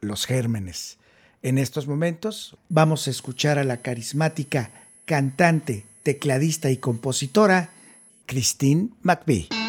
los gérmenes. En estos momentos vamos a escuchar a la carismática cantante, tecladista y compositora Christine McVie.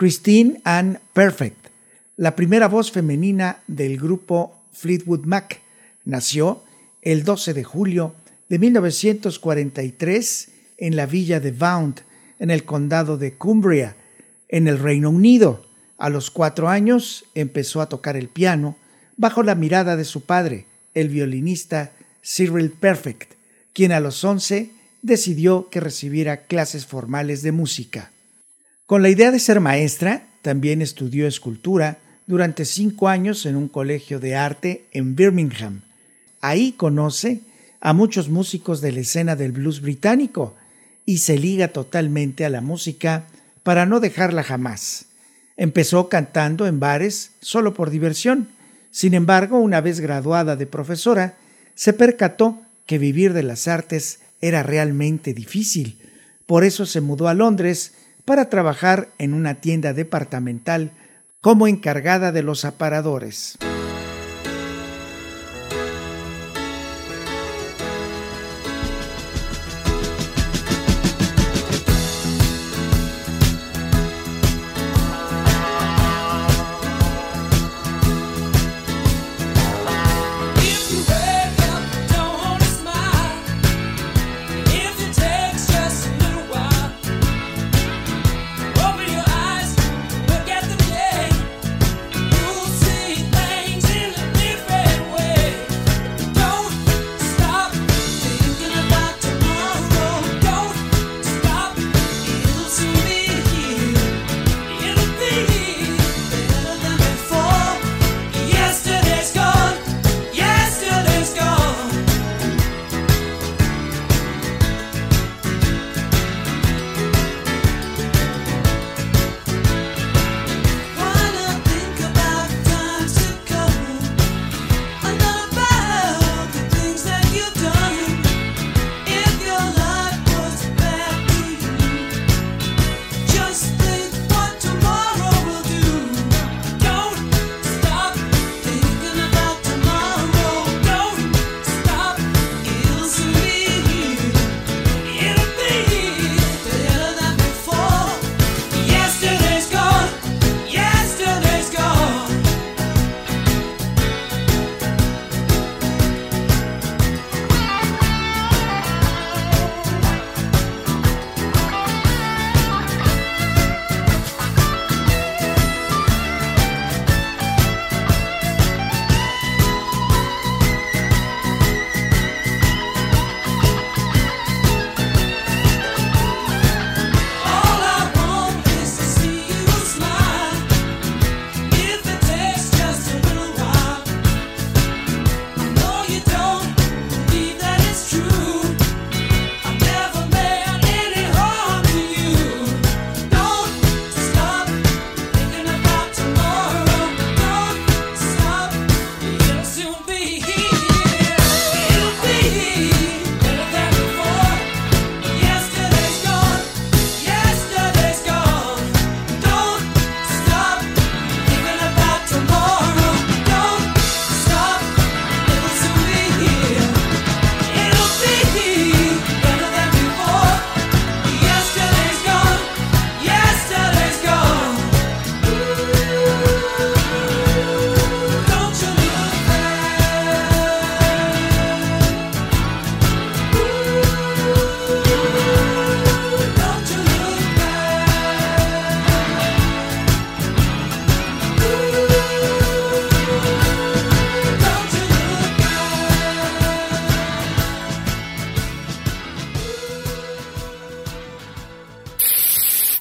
Christine Ann Perfect, la primera voz femenina del grupo Fleetwood Mac, nació el 12 de julio de 1943 en la villa de Vaunt, en el condado de Cumbria, en el Reino Unido. A los cuatro años empezó a tocar el piano bajo la mirada de su padre, el violinista Cyril Perfect, quien a los once decidió que recibiera clases formales de música. Con la idea de ser maestra, también estudió escultura durante cinco años en un colegio de arte en Birmingham. Ahí conoce a muchos músicos de la escena del blues británico y se liga totalmente a la música para no dejarla jamás. Empezó cantando en bares solo por diversión. Sin embargo, una vez graduada de profesora, se percató que vivir de las artes era realmente difícil. Por eso se mudó a Londres para trabajar en una tienda departamental como encargada de los aparadores.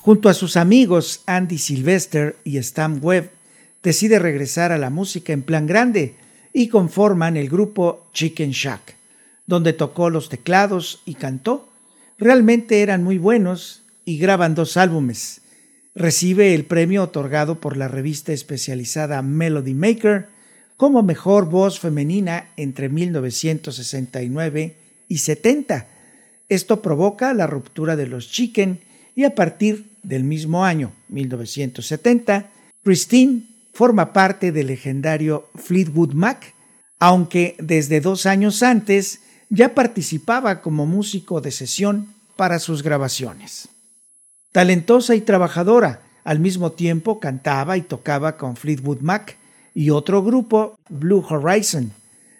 Junto a sus amigos Andy Sylvester y Stan Webb, decide regresar a la música en plan grande y conforman el grupo Chicken Shack, donde tocó los teclados y cantó. Realmente eran muy buenos y graban dos álbumes. Recibe el premio otorgado por la revista especializada Melody Maker como mejor voz femenina entre 1969 y 70. Esto provoca la ruptura de los Chicken y a partir del mismo año, 1970, Christine forma parte del legendario Fleetwood Mac, aunque desde dos años antes ya participaba como músico de sesión para sus grabaciones. Talentosa y trabajadora, Al mismo tiempo cantaba y tocaba con Fleetwood Mac y otro grupo, Blue Horizon.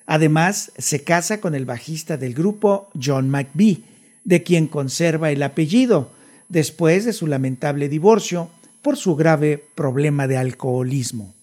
Además, se casa con el bajista del grupo, John McBee, de quien conserva el apellido, después de su lamentable divorcio por su grave problema de alcoholismo.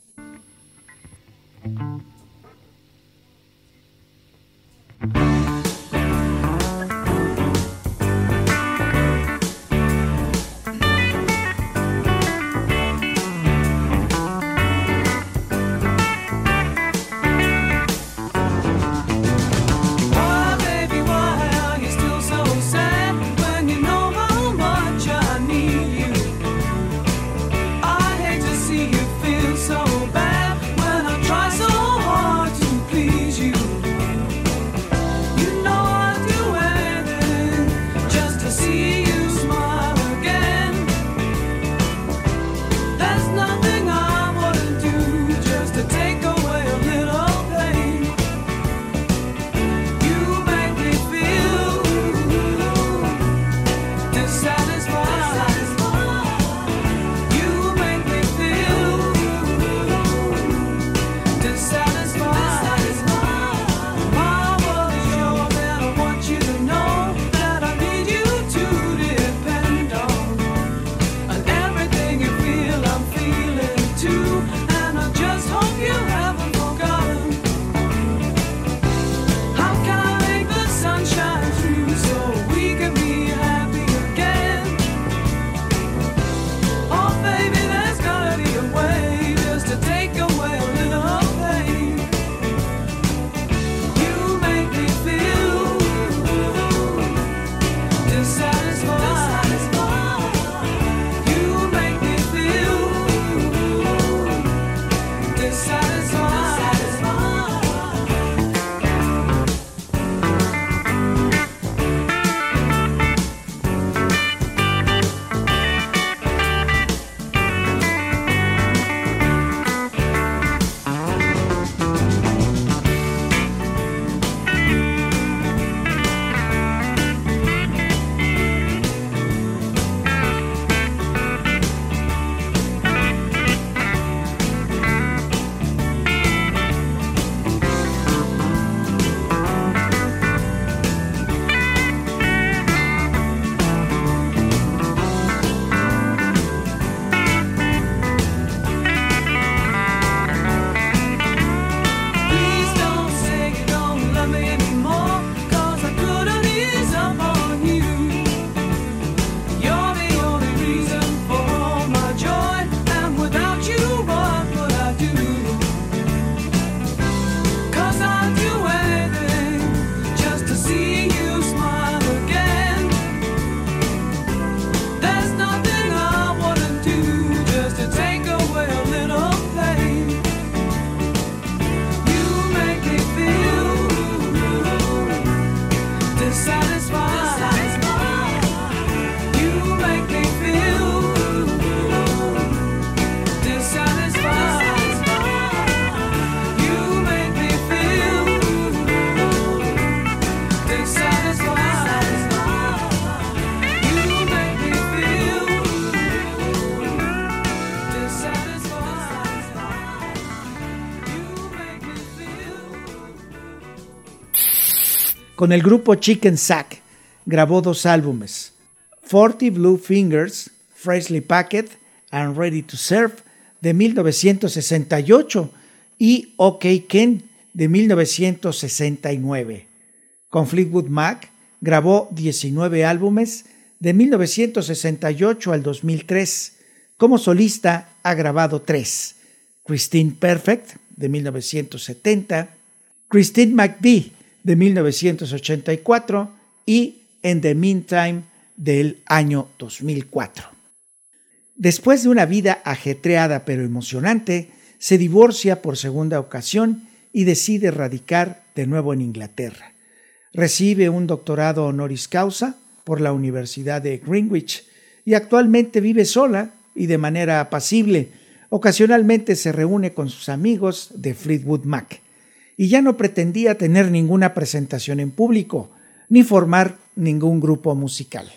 Con el grupo Chicken Sack grabó dos álbumes, Forty Blue Fingers, Freshly Packed and Ready to Serve de 1968 y OK Ken de 1969. Con Fleetwood Mac grabó 19 álbumes de 1968 al 2003. Como solista ha grabado tres. Christine Perfect de 1970, Christine McVie de 1984 y En the Meantime del año 2004. Después de una vida ajetreada pero emocionante, se divorcia por segunda ocasión y decide radicar de nuevo en Inglaterra. Recibe un doctorado honoris causa por la Universidad de Greenwich y actualmente vive sola y de manera apacible. Ocasionalmente se reúne con sus amigos de Fleetwood Mac y ya no pretendía tener ninguna presentación en público, ni formar ningún grupo musical.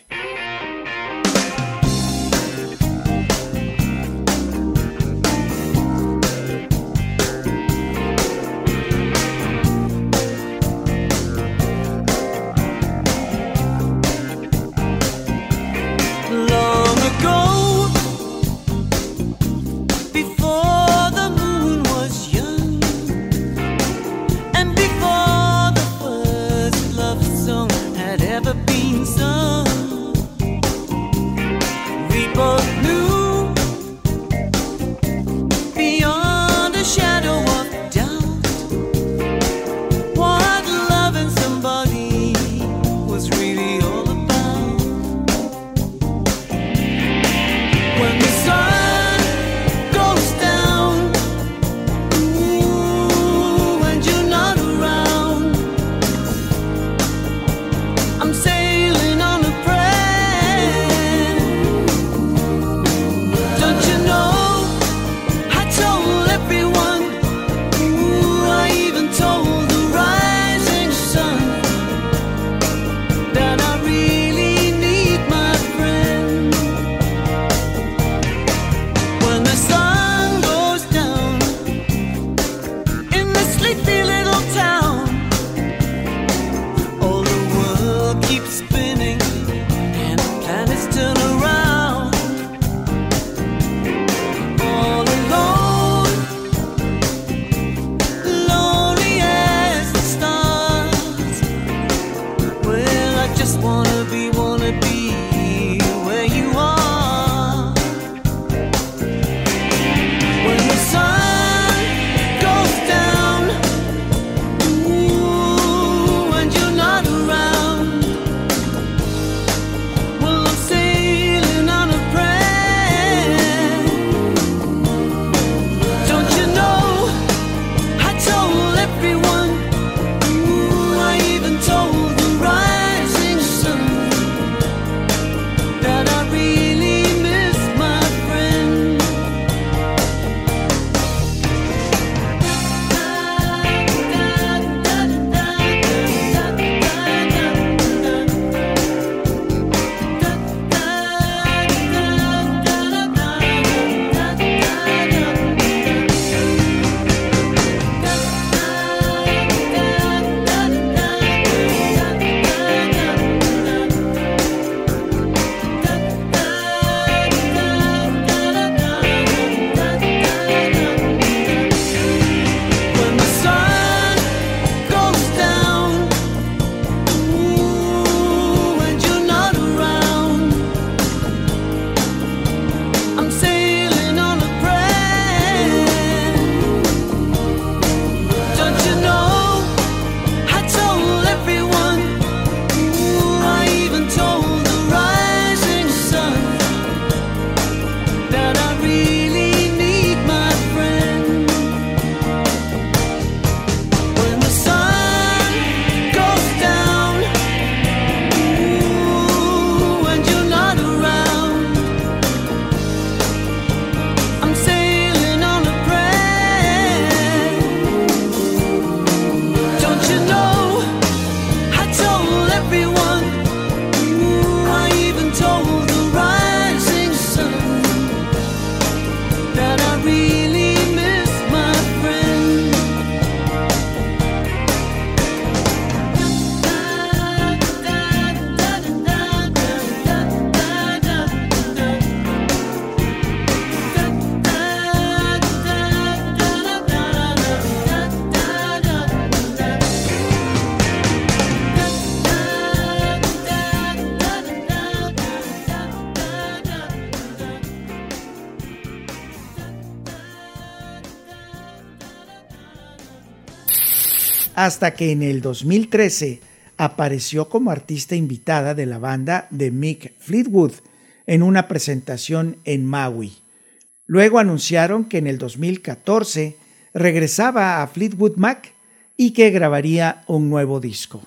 Hasta que en el 2013 apareció como artista invitada de la banda de Mick Fleetwood en una presentación en Maui. Luego anunciaron que en el 2014 regresaba a Fleetwood Mac y que grabaría un nuevo disco.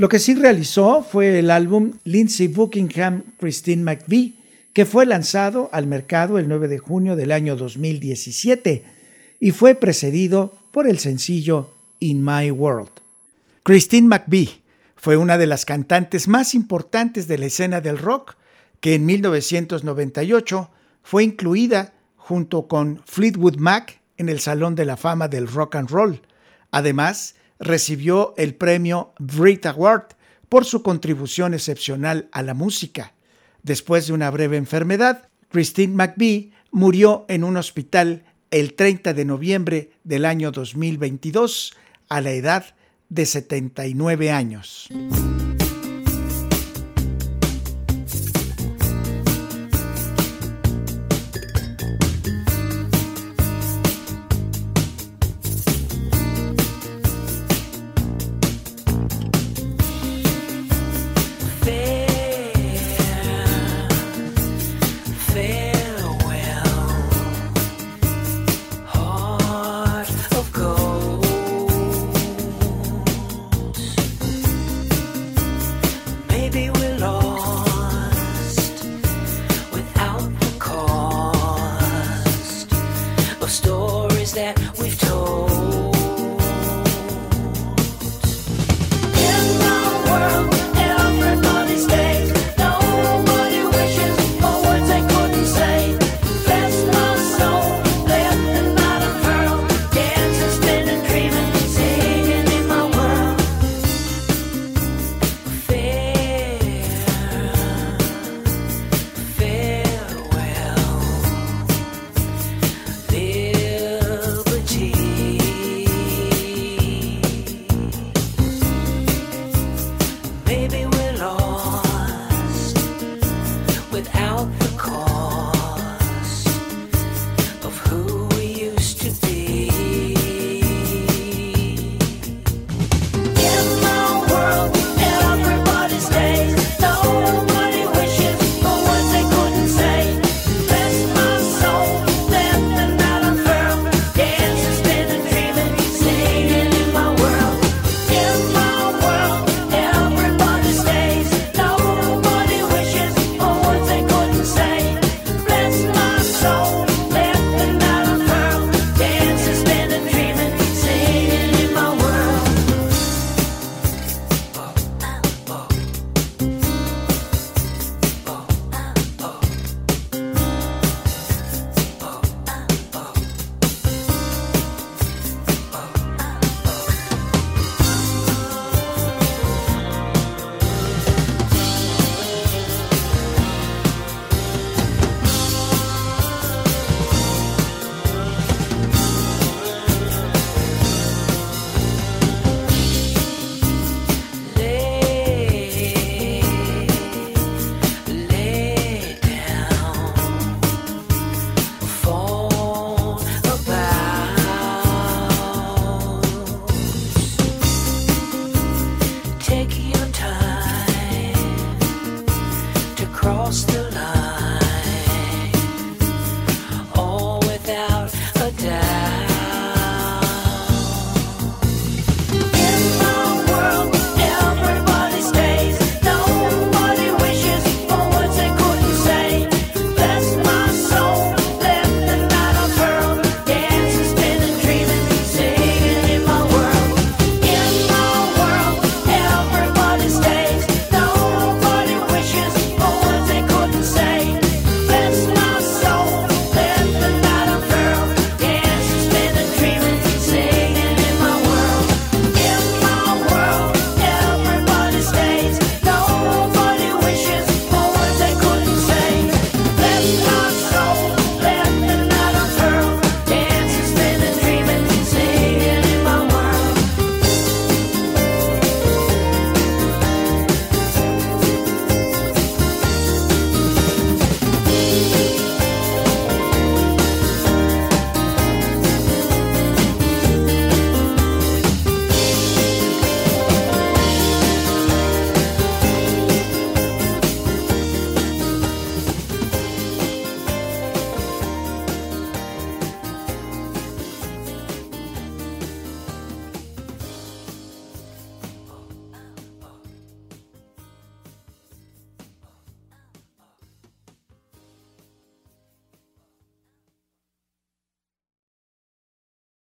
Lo que sí realizó fue el álbum Lindsay Buckingham Christine McVie, que fue lanzado al mercado el 9 de junio del año 2017 y fue precedido por el sencillo In My World. Christine McVie fue una de las cantantes más importantes de la escena del rock que en 1998 fue incluida junto con Fleetwood Mac en el Salón de la Fama del Rock and Roll. Además, recibió el premio Brit Award por su contribución excepcional a la música. Después de una breve enfermedad, Christine McVie murió en un hospital el 30 de noviembre del año 2022 a la edad de 79 años.